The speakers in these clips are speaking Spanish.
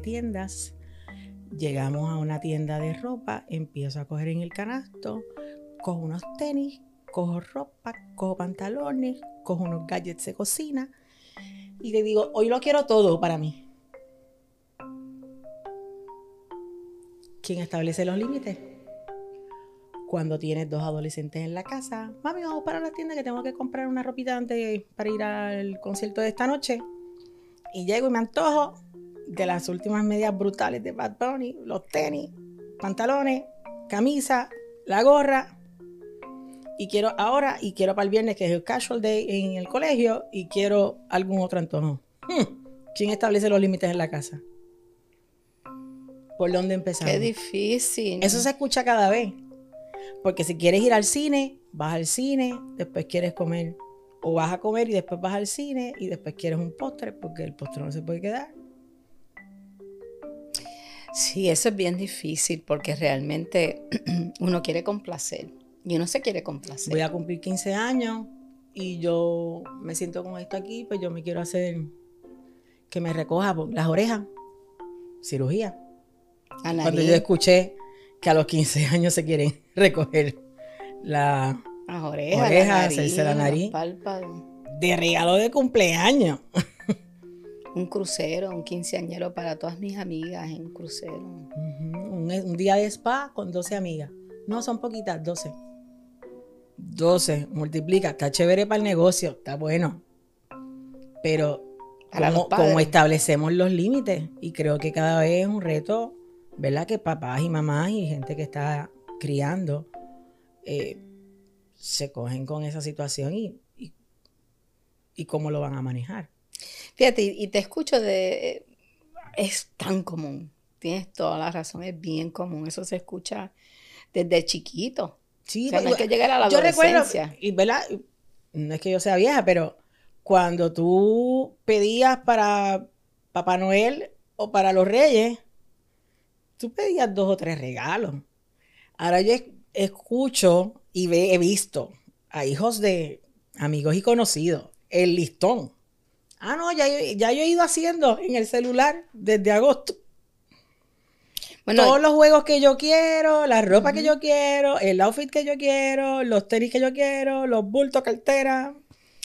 tiendas. Llegamos a una tienda de ropa, empiezo a coger en el canasto, cojo unos tenis, cojo ropa, cojo pantalones, cojo unos gadgets de cocina y le digo, hoy lo quiero todo para mí. ¿Quién establece los límites? Cuando tienes dos adolescentes en la casa, mami, vamos para la tienda que tengo que comprar una ropita antes para ir al concierto de esta noche. Y llego y me antojo de las últimas medias brutales de Bad Bunny, los tenis, pantalones, camisa, la gorra. Y quiero ahora, y quiero para el viernes, que es el casual day en el colegio, y quiero algún otro antojo. Hmm, ¿Quién establece los límites en la casa? ¿Por dónde empezamos? Qué difícil. Eso se escucha cada vez. Porque si quieres ir al cine, vas al cine, después quieres comer. O vas a comer y después vas al cine y después quieres un postre porque el postre no se puede quedar. Sí, eso es bien difícil porque realmente uno quiere complacer y uno se quiere complacer. Voy a cumplir 15 años y yo me siento con esto aquí, pues yo me quiero hacer que me recoja las orejas, cirugía. Cuando yo escuché que a los 15 años se quieren recoger la las orejas, orejas la hacerse la nariz. de regalo de cumpleaños. Un crucero, un quinceañero para todas mis amigas en un crucero. Un, un día de spa con 12 amigas. No, son poquitas, 12. 12, multiplica, está chévere para el negocio, está bueno. Pero, Para ¿cómo, los padres. cómo establecemos los límites? Y creo que cada vez es un reto, ¿verdad? Que papás y mamás y gente que está criando eh, se cogen con esa situación y, y, y cómo lo van a manejar. Fíjate, y te escucho de... Es tan común. Tienes toda la razón, es bien común. Eso se escucha desde chiquito. Sí, O sea, no que llegar a la yo recuerdo, y verdad, no es que yo sea vieja, pero cuando tú pedías para Papá Noel o para los Reyes, tú pedías dos o tres regalos. Ahora yo es- escucho y ve- he visto a hijos de amigos y conocidos el listón. Ah, no, ya, yo- ya yo he ido haciendo en el celular desde agosto. Bueno, Todos los juegos que yo quiero, la ropa que yo quiero, el outfit que yo quiero, los tenis que yo quiero, los bultos, cartera,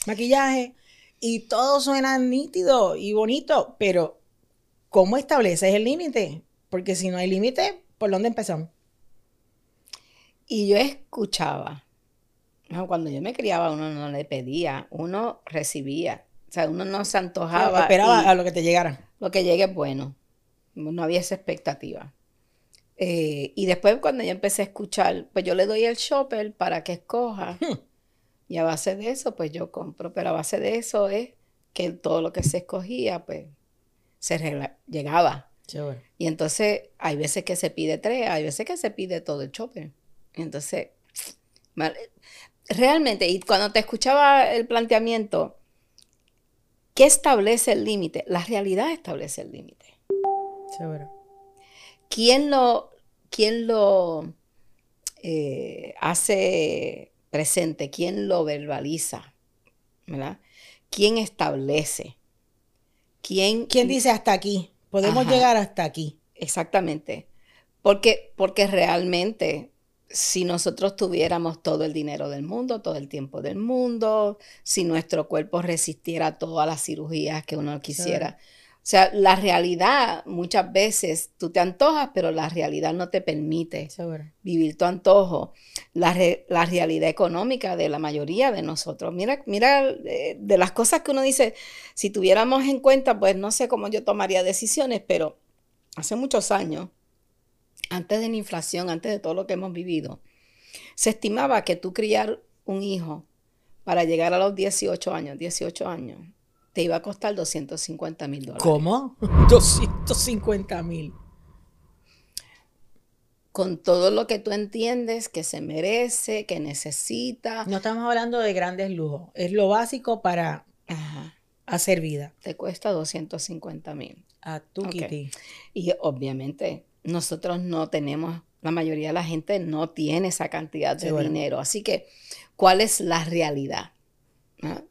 maquillaje, y todo suena nítido y bonito, pero ¿cómo estableces el límite? Porque si no hay límite, ¿por dónde empezamos? y yo escuchaba. no, Cuando yo me criaba, uno no le pedía, uno recibía. O sea, uno no se antojaba. Esperaba a lo que te llegara. lo que llegue es bueno. No había esa expectativa. Eh, y después cuando yo empecé a escuchar, pues yo le doy el shopper para que escoja. Hmm. Y a base de eso, pues yo compro. Pero a base de eso es que todo lo que se escogía, pues se llegaba. Y entonces hay veces que se pide tres, hay veces que se pide todo el shopper. Y entonces, realmente, y cuando te escuchaba el planteamiento, ¿qué establece el límite? La realidad establece el límite. Chévere. ¿Quién lo, quién lo eh, hace presente? ¿Quién lo verbaliza? ¿Verdad? ¿Quién establece? ¿Quién, ¿Quién dice hasta aquí? Podemos Ajá. llegar hasta aquí. Exactamente. Porque, porque realmente, si nosotros tuviéramos todo el dinero del mundo, todo el tiempo del mundo, si nuestro cuerpo resistiera todas las cirugías que uno quisiera. O sea, la realidad, muchas veces tú te antojas, pero la realidad no te permite vivir tu antojo. La, re- la realidad económica de la mayoría de nosotros. Mira, mira, eh, de las cosas que uno dice, si tuviéramos en cuenta, pues no sé cómo yo tomaría decisiones, pero hace muchos años, antes de la inflación, antes de todo lo que hemos vivido, se estimaba que tú criar un hijo para llegar a los 18 años, 18 años, te iba a costar 250 mil dólares. ¿Cómo? 250 mil. Con todo lo que tú entiendes que se merece, que necesita. No estamos hablando de grandes lujos. Es lo básico para Ajá, hacer vida. te cuesta 250 mil. A tu Ok. kitty. Y obviamente nosotros no tenemos, la mayoría de la gente no tiene esa cantidad de Sí, bueno. dinero. Así que, ¿cuál es la realidad? ¿Ah?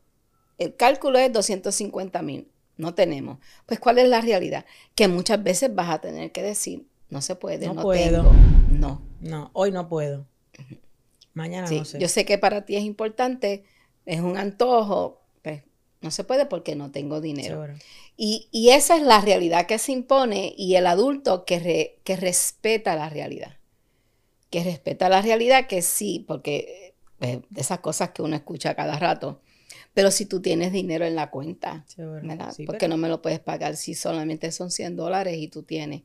El cálculo es 250 mil. no tenemos. Pues ¿cuál es la realidad? Que muchas veces vas a tener que decir, no se puede, no, puedo. Tengo. No. No, hoy no puedo. Mañana no sé. Yo sé que para ti es importante, es un antojo, pues no se puede porque no tengo dinero. Y, esa es la realidad que se impone y el adulto que, que respeta la realidad. Que respeta la realidad que sí, porque pues, de esas cosas que uno escucha cada rato. Pero si tú tienes dinero en la cuenta, ¿verdad? ¿Por qué no me lo puedes pagar si solamente son 100 dólares y tú tienes?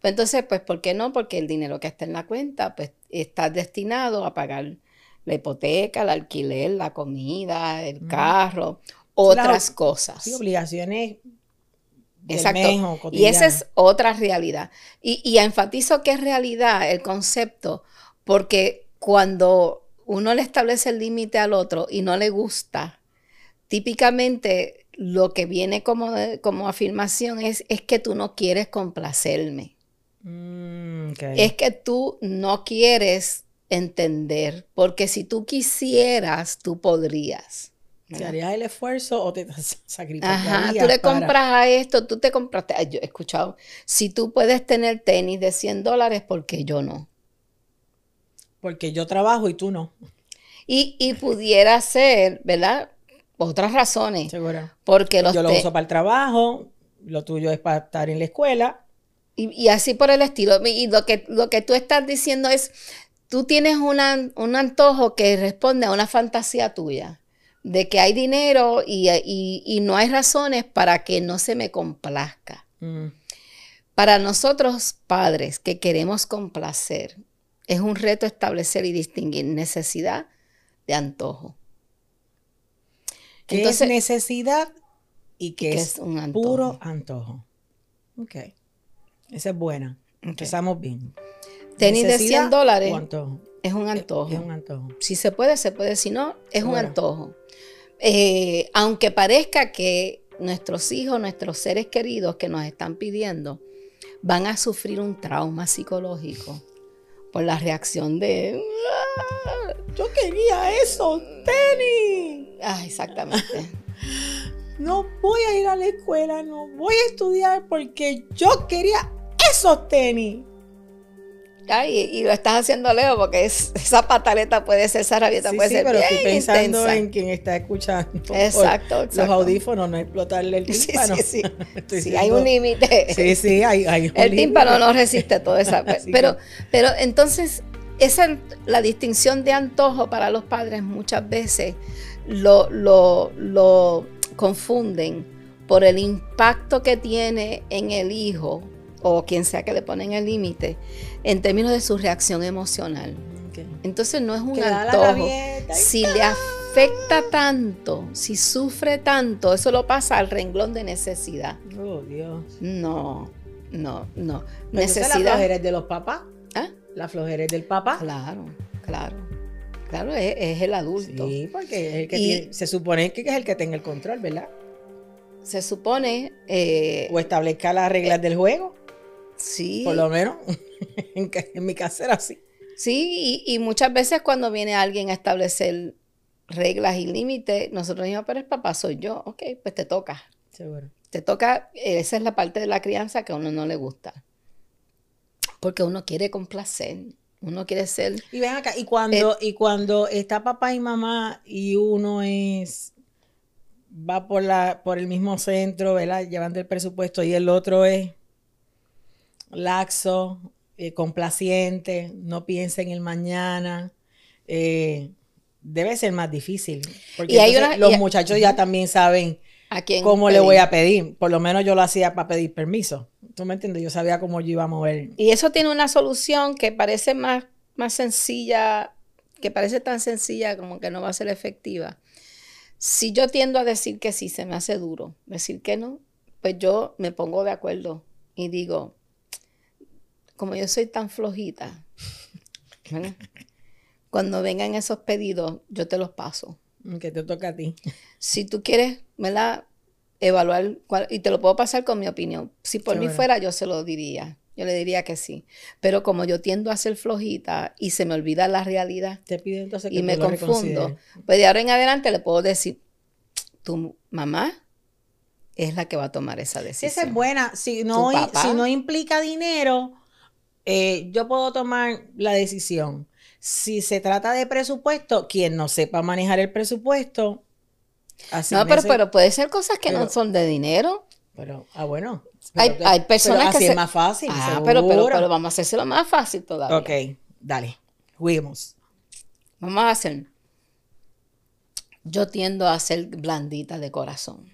Pues entonces, pues, ¿por qué no? Porque el dinero que está en la cuenta, pues, está destinado a pagar la hipoteca, el alquiler, la comida, el carro, otras cosas. Sí, obligaciones Exacto. y esa es otra realidad. Y, y enfatizo que es realidad el concepto, porque cuando uno le establece el límite al otro y no le gusta, típicamente lo que viene como, como afirmación es, es que tú no quieres complacerme. Mm, es que tú no quieres entender, porque si tú quisieras, tú podrías. ¿Te harías el esfuerzo o te sacrificarías? Ajá, tú le compras a esto, tú te compraste. yo he escuchado, si tú puedes tener tenis de 100 dólares, ¿por qué yo no? Porque yo trabajo y tú no. Y, y pudiera ser, ¿verdad? Otras razones. Seguro. Porque los Yo lo uso para el trabajo, lo tuyo es para estar en la escuela. Y, así por el estilo. Y lo que, lo que tú estás diciendo es, tú tienes un antojo que responde a una fantasía tuya, de que hay dinero y, no hay razones para que no se me complazca. Mm. Para nosotros padres que queremos complacer, es un reto establecer y distinguir necesidad de antojo. ¿Qué es necesidad y qué es, un puro antojo? Ok. Esa es buena. Empezamos bien. Tenis de 100 dólares es un antojo. Es, un antojo. Si se puede, se puede. Si no, es un antojo. Eh, aunque parezca que nuestros hijos, nuestros seres queridos que nos están pidiendo, van a sufrir un trauma psicológico por la reacción de ah, yo quería eso, tenis. Ah, exactamente. no voy a ir a la escuela, no voy a estudiar porque yo quería esos tenis. Ay, y, lo estás haciendo Leo porque esa pataleta puede ser, esa rabieta puede ser pero estoy pensando en quien está escuchando. Exacto, exacto, Los audífonos, no explotarle el tímpano. Sí, sí, sí. sí hay un límite. Sí, sí, hay, hay un El tímpano no resiste todo eso. pero, pero entonces, esa la distinción de antojo para los padres muchas veces lo, lo, lo confunden por el impacto que tiene en el hijo o quien sea que le ponen el límite en términos de su reacción emocional. Entonces no es un antojo. Si le afecta tanto, si sufre tanto, eso lo pasa al renglón de necesidad. Oh, Dios. No, no, no. necesidad. ¿La flojera de los papás? ¿Ah? ¿La flojera del papá? Claro, claro. Claro, es, el adulto. Sí, porque es el que se supone que es el que tenga el control, ¿verdad? Se supone. Eh, o establezca las reglas eh, del juego. Sí. Por lo menos en, mi casa era así. Sí, y, muchas veces cuando viene alguien a establecer reglas y límites, nosotros decimos, pero el papá soy yo. Ok, pues te toca. Seguro. Te toca, esa es la parte de la crianza que a uno no le gusta. Porque uno quiere complacer. Uno quiere ser. Y ven acá, y cuando, y cuando está papá y mamá y uno es va por la, por el mismo centro, ¿verdad? Llevando el presupuesto, y el otro es laxo, eh, complaciente, no piensa en el mañana. Eh, debe ser más difícil. Porque los muchachos ya también saben ¿a cómo le voy a pedir. Por lo menos yo lo hacía para pedir permiso. ¿Tú me entiendes? Yo sabía cómo yo iba a mover. Y eso tiene una solución que parece más, más sencilla, que parece tan sencilla como que no va a ser efectiva. Si yo tiendo a decir que sí, se me hace duro. Decir que no, pues yo me pongo de acuerdo y digo, como yo soy tan flojita, cuando vengan esos pedidos, yo te los paso. Que te toca a ti. Si tú quieres, ¿verdad? Evaluar, y te lo puedo pasar con mi opinión. Si por mí fuera, yo se lo diría. Yo le diría que sí. Pero como yo tiendo a ser flojita y se me olvida la realidad te pido entonces que y me confundo, pues de ahora en adelante le puedo decir, tu mamá es la que va a tomar esa decisión. esa es buena. No, si no implica dinero, eh, yo puedo tomar la decisión. Si se trata de presupuesto, quien no sepa manejar el presupuesto, así No, pero, pero puede ser cosas que no son de dinero. Pero, ah, bueno. Hay- Pero- hay personas pero que así se- es más fácil. Ah, pero, pero, seguro. pero vamos a hacérselo más fácil todavía. Ok, dale. Juguemos. Vamos a hacer. Yo tiendo a ser blandita de corazón.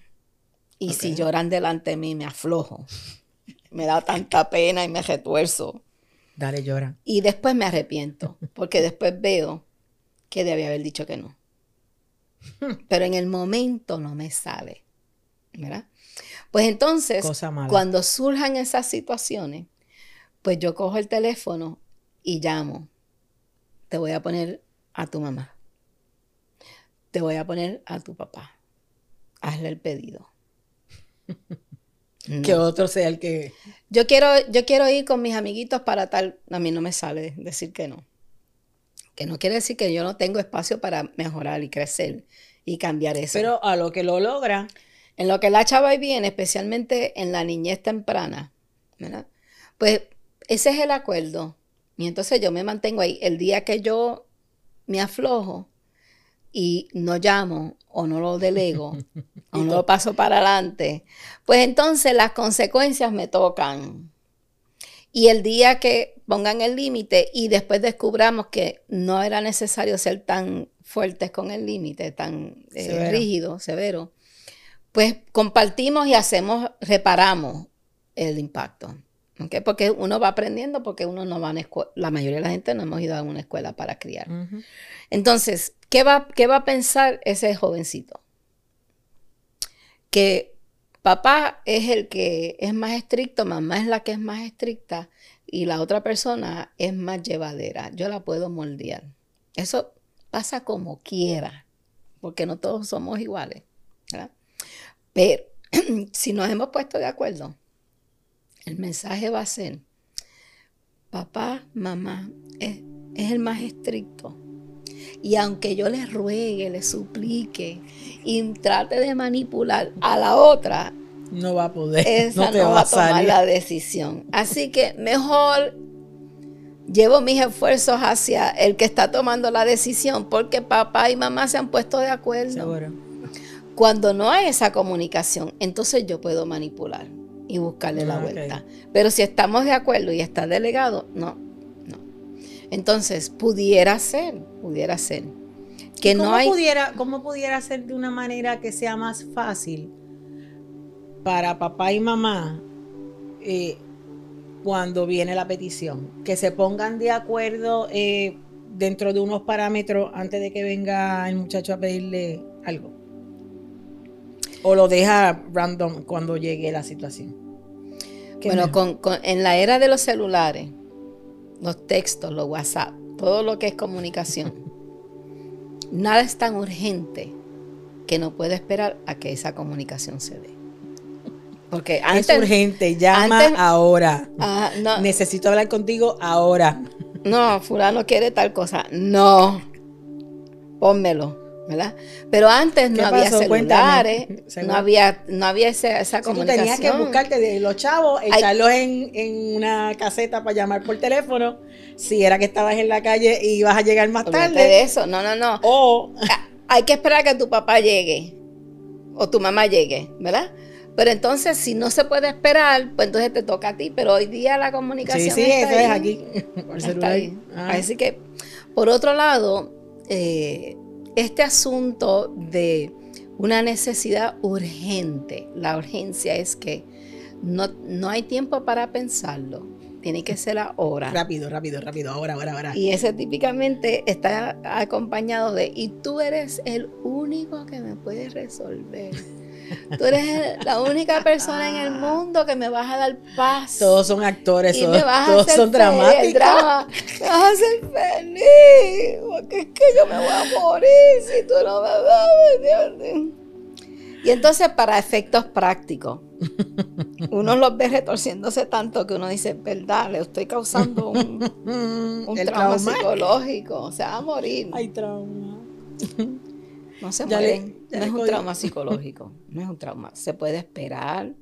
Y si lloran delante de mí, me aflojo. Me da tanta pena y me retuerzo. Dale, llora. Y después me arrepiento, porque después veo que debía haber dicho que no. Pero en el momento no me sale. ¿Verdad? Pues entonces, cuando surjan esas situaciones, pues yo cojo el teléfono y llamo. Te voy a poner a tu mamá. Te voy a poner a tu papá. Hazle el pedido. No. Que otro sea el que. Yo quiero, yo quiero ir con mis amiguitos para tal. A mí no me sale decir que no. Que no quiere decir que yo no tengo espacio para mejorar y crecer y cambiar eso. Pero a lo que lo logra, en lo que la chava viene, especialmente en la niñez temprana, ¿verdad? Pues ese es el acuerdo. Y entonces yo me mantengo ahí. El día que yo me aflojo y no llamo o no lo delego o no lo paso para adelante, pues entonces las consecuencias me tocan. Y el día que pongan el límite y después descubramos que no era necesario ser tan fuertes con el límite, tan eh, Severo. rígido, severo, pues compartimos y hacemos, reparamos el impacto. ¿Ok? Porque uno va aprendiendo, porque uno no va a una escuela, la mayoría de la gente no hemos ido a una escuela para criar. Entonces, ¿qué va, ¿qué va a pensar ese jovencito? Que papá es el que es más estricto, mamá es la que es más estricta y la otra persona es más llevadera. Yo la puedo moldear. Eso pasa como quiera, porque no todos somos iguales. ¿verdad? Pero si nos hemos puesto de acuerdo, el mensaje va a ser, papá, mamá, es, es el más estricto. Y aunque yo le ruegue, le suplique y trate de manipular a la otra, no va a poder. esa no te no, va, va a a tomar salir. la decisión. Así que mejor llevo mis esfuerzos hacia el que está tomando la decisión, porque papá y mamá se han puesto de acuerdo. Seguro. Cuando no hay esa comunicación, entonces yo puedo manipular y buscarle la Ah, vuelta. Pero si estamos de acuerdo y está delegado, no, no. Entonces, pudiera ser, pudiera ser. Que ¿Cómo no hay... Pudiera, ¿Cómo pudiera ser de una manera que sea más fácil para papá y mamá eh, cuando viene la petición? Que se pongan de acuerdo eh, dentro de unos parámetros antes de que venga el muchacho a pedirle algo. O lo deja random cuando llegue la situación. ¿Qué Bueno, con, con- en la era de los celulares, los textos, los WhatsApp, todo lo que es comunicación, nada es tan urgente que no puede esperar a que esa comunicación se dé. Porque es urgente, llama antes- ahora. Ah, no, Necesito hablar contigo ahora. no, fulano quiere tal cosa. No, pónmelo, ¿verdad? Pero antes no ¿Qué había pasó? celulares, no había, no había esa, esa Si tú comunicación. tenías que buscarte de los chavos, echarlos en, en una caseta para llamar por teléfono, si era que estabas en la calle y ibas a llegar más Olvídate tarde, de eso, no, no, no. o Ah, Hay que esperar que tu papá llegue o tu mamá llegue, ¿verdad? Pero entonces, si no se puede esperar, pues entonces te toca a ti. Pero hoy día la sí, comunicación sí, está eso es aquí, por celular. ahí. Ah. Así que, por otro lado, eh, este asunto de una necesidad urgente, la urgencia es que no, no hay tiempo para pensarlo, tiene que ser ahora. Rápido, rápido, rápido, ahora, ahora, ahora. Y ese típicamente está acompañado de, y tú eres el único que me puede resolver. Tú eres la única persona en el mundo que me vas a dar paz. Todos son actores, y son- me vas a todos hacer son dramáticos. drama, me vas a hacer feliz, porque es que yo me voy a morir si tú no me das. Dios mío. Y entonces, para efectos prácticos, uno los ve retorciéndose tanto que uno dice, verdad, le estoy causando un, trauma trauma. psicológico, se va a morir. Hay trauma. no se Ya mueren. no es un trauma psicológico, no es un trauma. Se puede esperar,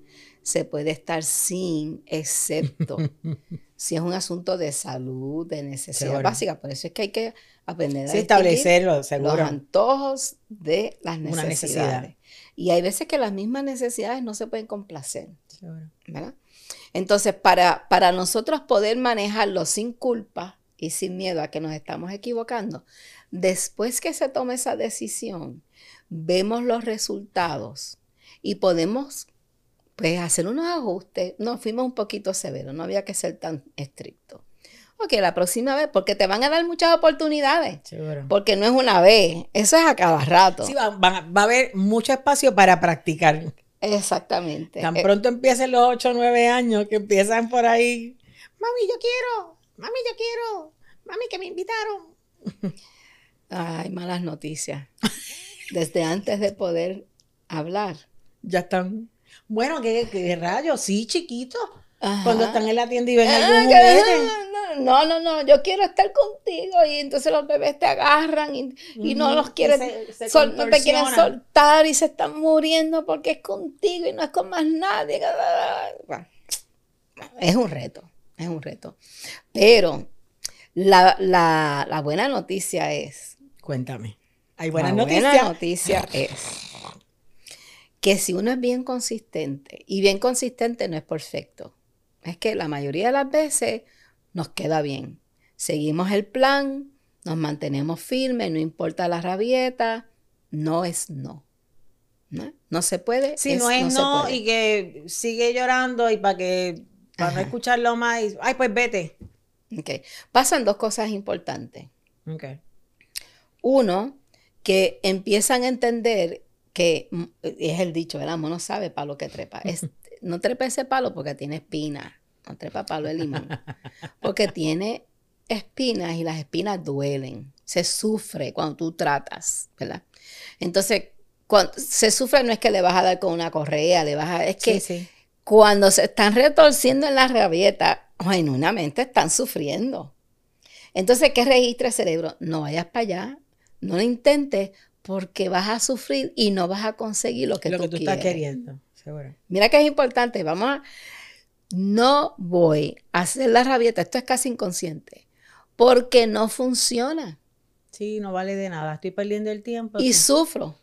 se puede estar sin, excepto si es un asunto de salud, de necesidad Seguro. básica. Por eso es que hay que aprender a Sí, los antojos de las necesidades. necesidad. Y hay veces que las mismas necesidades no se pueden complacer. Seguro. ¿verdad? Entonces, para, para nosotros poder manejarlo sin culpa y sin miedo a que nos estamos equivocando, después que se tome esa decisión, vemos los resultados y podemos pues hacer unos ajustes. Nos fuimos un poquito severos, no había que ser tan estricto. Ok, la próxima vez, porque te van a dar muchas oportunidades, Seguro. porque no es una vez, eso es a cada rato. Sí, va, va- va a haber mucho espacio para practicar. Exactamente. Tan Eh, pronto empiecen los 8 o 9 años que empiezan por ahí. Mami, yo quiero. Mami, yo quiero. Mami, que me invitaron. Ay, malas noticias. Desde antes de poder hablar. Ya están. Bueno, ¿qué, qué rayos? Sí, chiquitos. Ajá. Cuando están en la tienda y ven Ah, algún. No, no, no, yo quiero estar contigo y entonces los bebés te agarran y, y no los y quieres, se- se sol- no te quieren soltar y se están muriendo porque es contigo y no es con más nadie. Bueno, es un reto, es un reto. Pero la, la- la buena noticia es, Cuéntame. Hay buenas la noticias. buena noticia es que si uno es bien consistente, y bien consistente no es perfecto, es que la mayoría de las veces nos queda bien. Seguimos el plan, nos mantenemos firmes, no importa la rabieta, no es no. ¿No, No se puede. Si no es no, y que sigue llorando y para que para no escucharlo más, y- ay, pues vete. Ok. Pasan dos cosas importantes. Ok. Uno, que empiezan a entender que, mm, es el dicho, ¿verdad? Uno sabe palo que trepa. Es, no trepa ese palo porque tiene espinas. No trepa palo de limón. Porque tiene espinas y las espinas duelen. Se sufre cuando tú tratas, ¿verdad? Entonces, cuando se sufre no es que le vas a dar con una correa, le vas a... Es que Sí, sí. Cuando se están retorciendo en la rabieta, genuinamente están sufriendo. Entonces, ¿qué registra el cerebro? No vayas para allá, no lo intentes, porque vas a sufrir y no vas a conseguir lo que lo tú, que tú quieres. estás queriendo. Seguro. Mira que es importante, vamos a... No voy a hacer la rabieta, esto es casi inconsciente, porque no funciona Sí, no vale de nada. Estoy perdiendo el tiempo. y sufro.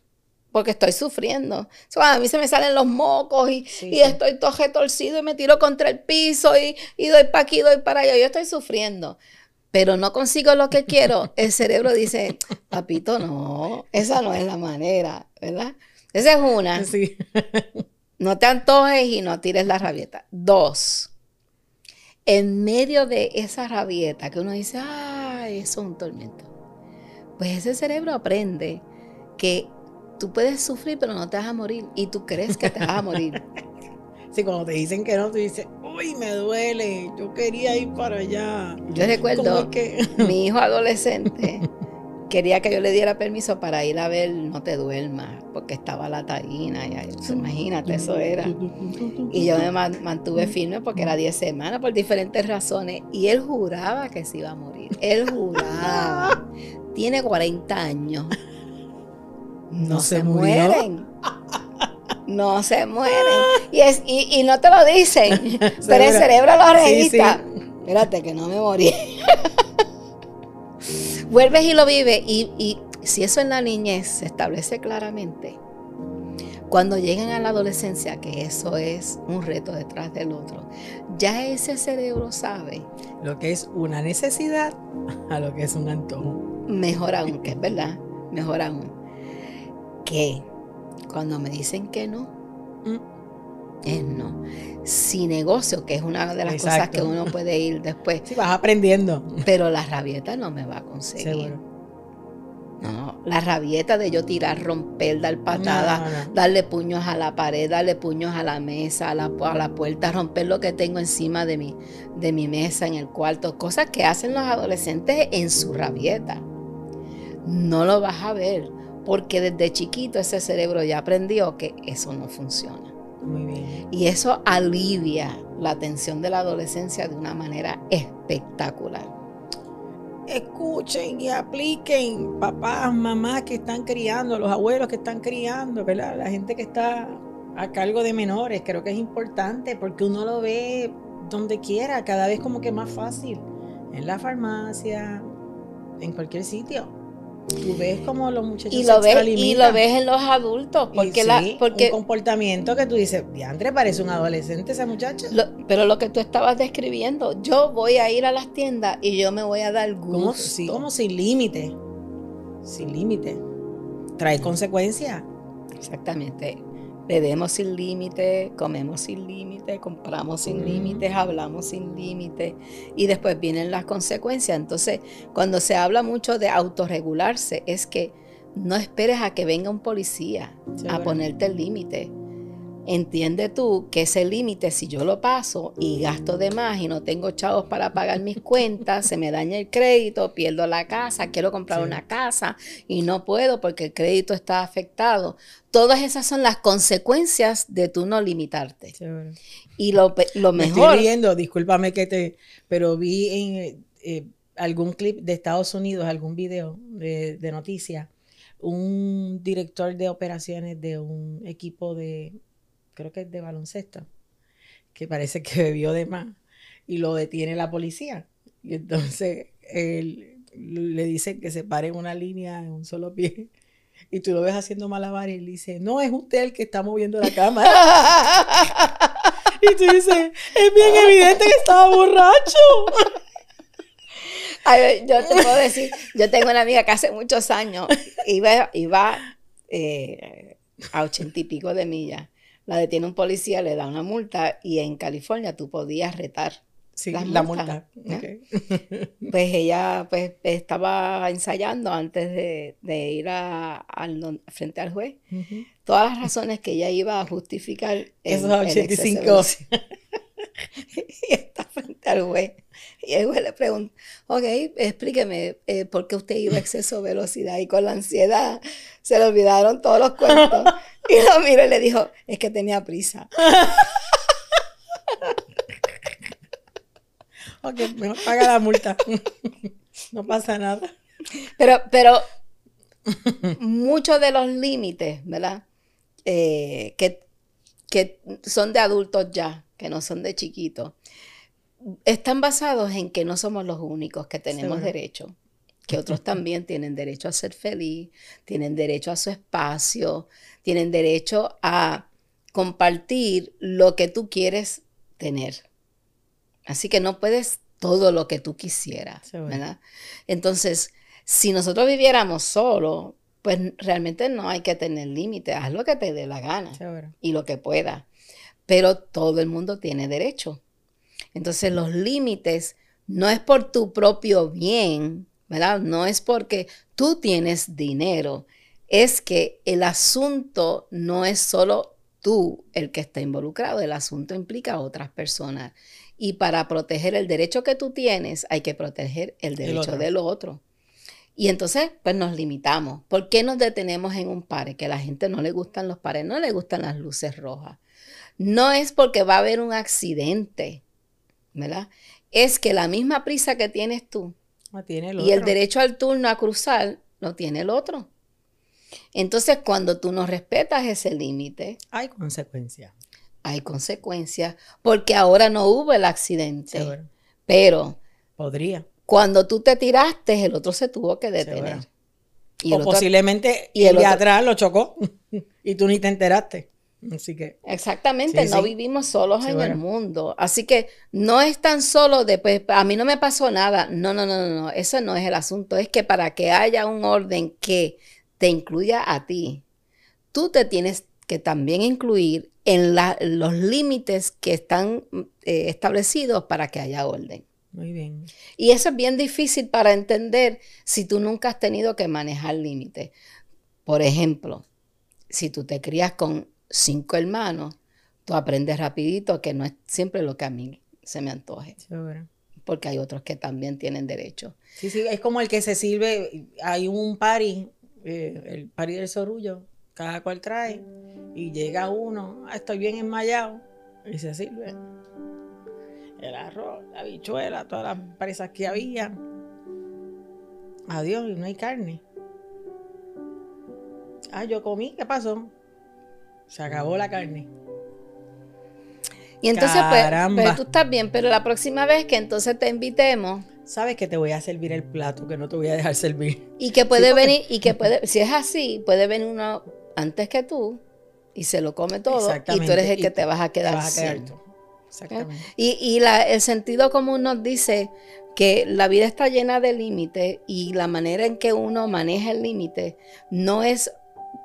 Porque estoy sufriendo. A mí se me salen los mocos y, Sí, y estoy todo retorcido y me tiro contra el piso y, y doy para aquí, doy para allá. Yo estoy sufriendo. Pero no consigo lo que quiero. El cerebro dice, papito, no, esa no es la manera, ¿verdad? Esa es una. Sí. No te antojes y no tires la rabieta. Dos, en medio de esa rabieta que uno dice, ay, eso es un tormento. Pues ese cerebro aprende que tú puedes sufrir, pero no te vas a morir. Y tú crees que te vas a morir. Sí, cuando te dicen que no, tú dices, uy, me duele. Yo quería ir para allá. Yo ¿Cómo es recuerdo, que? mi hijo adolescente quería que yo le diera permiso para ir a ver No te duermas, porque estaba la taína. Y imagínate, eso era. Y yo me man- mantuve firme porque era 10 semanas por diferentes razones. Y él juraba que se iba a morir. Él juraba. Tiene 40 años. No, No se, se mueren. No se mueren. Y, es, y, y no te lo dicen. pero el cerebro lo Sí, registra. Espérate que no me morí. Vuelves y lo vives. Y, y si eso en la niñez se establece claramente, cuando llegan a la adolescencia, que eso es un reto detrás del otro, ya ese cerebro sabe, Lo que es una necesidad a lo que es un antojo. mejor aún, que es verdad, mejor aún, que cuando me dicen que no, Mm. es no. Si negocio, que es una de las cosas que uno puede ir después, Sí, vas aprendiendo. pero la rabieta no me va a conseguir. Seguro. No, la rabieta de yo tirar, romper, dar patadas, No, no, no. darle puños a la pared, darle puños a la mesa, a la, a la puerta, romper lo que tengo encima de mi, de mi mesa en el cuarto, cosas que hacen los adolescentes en su rabieta. No lo vas a ver, porque desde chiquito ese cerebro ya aprendió que eso no funciona. Muy bien. Y eso alivia la tensión de la adolescencia de una manera espectacular. escuchen y apliquen, papás, mamás que están criando, los abuelos que están criando, ¿verdad? La gente que está a cargo de menores, creo que es importante porque uno lo ve donde quiera, cada vez como que más fácil, en la farmacia, en cualquier sitio. Tú ves como los muchachos y lo ves y lo ves en los adultos porque la porque un comportamiento que tú dices diantre parece un adolescente esa muchacha pero lo que tú estabas describiendo yo voy a ir a las tiendas y yo me voy a dar gusto. Como, sí, como sin límite. Sin límite. Trae consecuencias. Exactamente Bebemos sin límite, comemos sin límite, compramos sin límites, hablamos sin límite y después vienen las consecuencias. Entonces, cuando se habla mucho de autorregularse, es que no esperes a que venga un policía a ponerte el límite entiende tú que ese límite, si yo lo paso y gasto de más y no tengo chavos para pagar mis cuentas, se me daña el crédito, pierdo la casa, quiero comprar una casa y no puedo porque el crédito está afectado. Todas esas son las consecuencias de tú no limitarte. Y lo, lo mejor... estoy riendo, discúlpame que te... Pero vi en eh, algún clip de Estados Unidos, algún video de, de noticias, un director de operaciones de un equipo de creo que es de baloncesto, que parece que bebió de más y lo detiene la policía. Y entonces él le dice que se pare en una línea en un solo pie. Y tú lo ves haciendo malabares y él dice, no, es usted el que está moviendo la cámara. y tú dices, es bien evidente que estaba borracho. yo te puedo decir, yo tengo una amiga que hace muchos años iba, iba eh, a ochenta y pico de millas la detiene un policía, le da una multa y en California tú podías retar. Sí, la multa. Pues ella pues, estaba ensayando antes de, ir a, frente al juez. Todas las razones que ella iba a justificar. Esos 85. y está frente al juez. Y el juez le pregunta, ok, explíqueme eh, por qué usted iba a exceso de velocidad y con la ansiedad se le olvidaron todos los cuentos. Y lo miró y le dijo, es que tenía prisa. ok, mejor paga la multa. no pasa nada. Pero, pero muchos de los límites, ¿verdad? Eh, que, que son de adultos ya, que no son de chiquitos, están basados en que no somos los únicos que tenemos derecho, que otros también tienen derecho a ser feliz, tienen derecho a su espacio, tienen derecho a compartir lo que tú quieres tener. Así que no puedes todo lo que tú quisieras, ¿verdad? Entonces, si nosotros viviéramos solo, pues realmente no hay que tener límites, haz lo que te dé la gana y lo que pueda. Pero todo el mundo tiene derecho. Entonces, los límites no es por tu propio bien, ¿verdad? No es porque tú tienes dinero, es que el asunto no es solo tú el que está involucrado, el asunto implica a otras personas. Y para proteger el derecho que tú tienes, hay que proteger el derecho del otro. Y entonces, pues nos limitamos. ¿Por qué nos detenemos en un par? Que a la gente no le gustan los pares, no le gustan las luces rojas. No es porque va a haber un accidente, ¿verdad? Es que la misma prisa que tienes tú y el derecho al turno a cruzar lo tiene el otro. Entonces, cuando tú no respetas ese límite, hay consecuencias. Hay consecuencias, porque ahora no hubo el accidente. Pero podría. Cuando tú te tiraste, el otro se tuvo que detener. Y o posiblemente y el, de atrás lo chocó y tú ni te enteraste. Así que. Exactamente, no vivimos solos en el mundo. Así que no es tan solo de, pues, a mí no me pasó nada. No, no, no, no, no. Eso no es el asunto. Es que para que haya un orden que te incluya a ti, tú te tienes que también incluir en los límites que están eh, establecidos para que haya orden. Muy bien. Y eso es bien difícil para entender si tú nunca has tenido que manejar límites. Por ejemplo, si tú te crías con cinco hermanos, tú aprendes rapidito que no es siempre lo que a mí se me antoje. Porque hay otros que también tienen derecho. Sí, sí, es como el que se sirve, hay un party eh, el pari del sorullo, cada cual trae, y llega uno, ah, estoy bien enmayado, y se sirve el arroz, la bichuela, todas las presas que había. Adiós, y no hay carne. Ah, yo comí, ¿qué pasó? Se acabó la carne. Y entonces, pues, pues, tú estás bien, pero la próxima vez que entonces te invitemos. Sabes que te voy a servir el plato, que no te voy a dejar servir. Y que puede venir, y que puede, si es así, puede venir uno antes que tú y se lo come todo. Y tú eres el que te vas a quedar, vas ¿Eh? Exactamente. Y, y la, el sentido común nos dice que la vida está llena de límites y la manera en que uno maneja el límite no es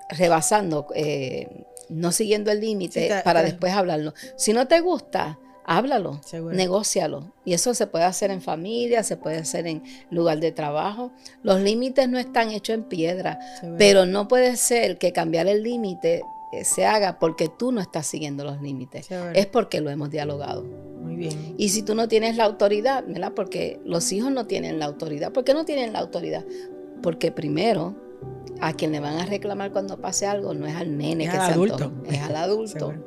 rebasando, eh, no siguiendo el límite para después hablarlo. Si no te gusta, háblalo, negócialo. Y eso se puede hacer en familia, se puede hacer en lugar de trabajo. Los límites no están hechos en piedra, pero no puede ser que cambiar el límite eh, se haga porque tú no estás siguiendo los límites. Es porque lo hemos dialogado. Muy bien. Y si tú no tienes la autoridad, ¿verdad? Porque los hijos no tienen la autoridad. ¿Por qué no tienen la autoridad? Porque primero a quien le van a reclamar cuando pase algo no es al nene que se adulto. es al adulto.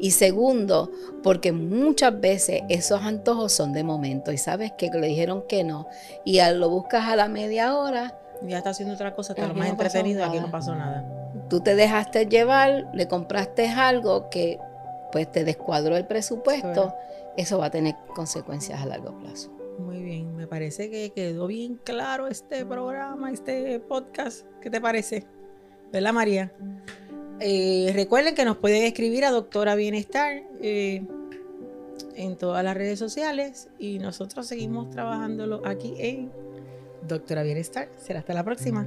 y segundo, porque muchas veces esos antojos son de momento y sabes que le dijeron que no y lo buscas a la media hora. Ya está haciendo otra cosa, está lo más entretenido, aquí no pasó nada. Tú te dejaste llevar, le compraste algo que pues te descuadró el presupuesto, eso va a tener consecuencias a largo plazo. Muy bien, me parece que quedó bien claro este programa, este podcast. ¿Qué te parece? ¿Verdad, María? Eh, recuerden que nos pueden escribir a Doctora Bienestar eh, en todas las redes sociales y nosotros seguimos trabajándolo aquí en Doctora Bienestar. Será hasta la próxima.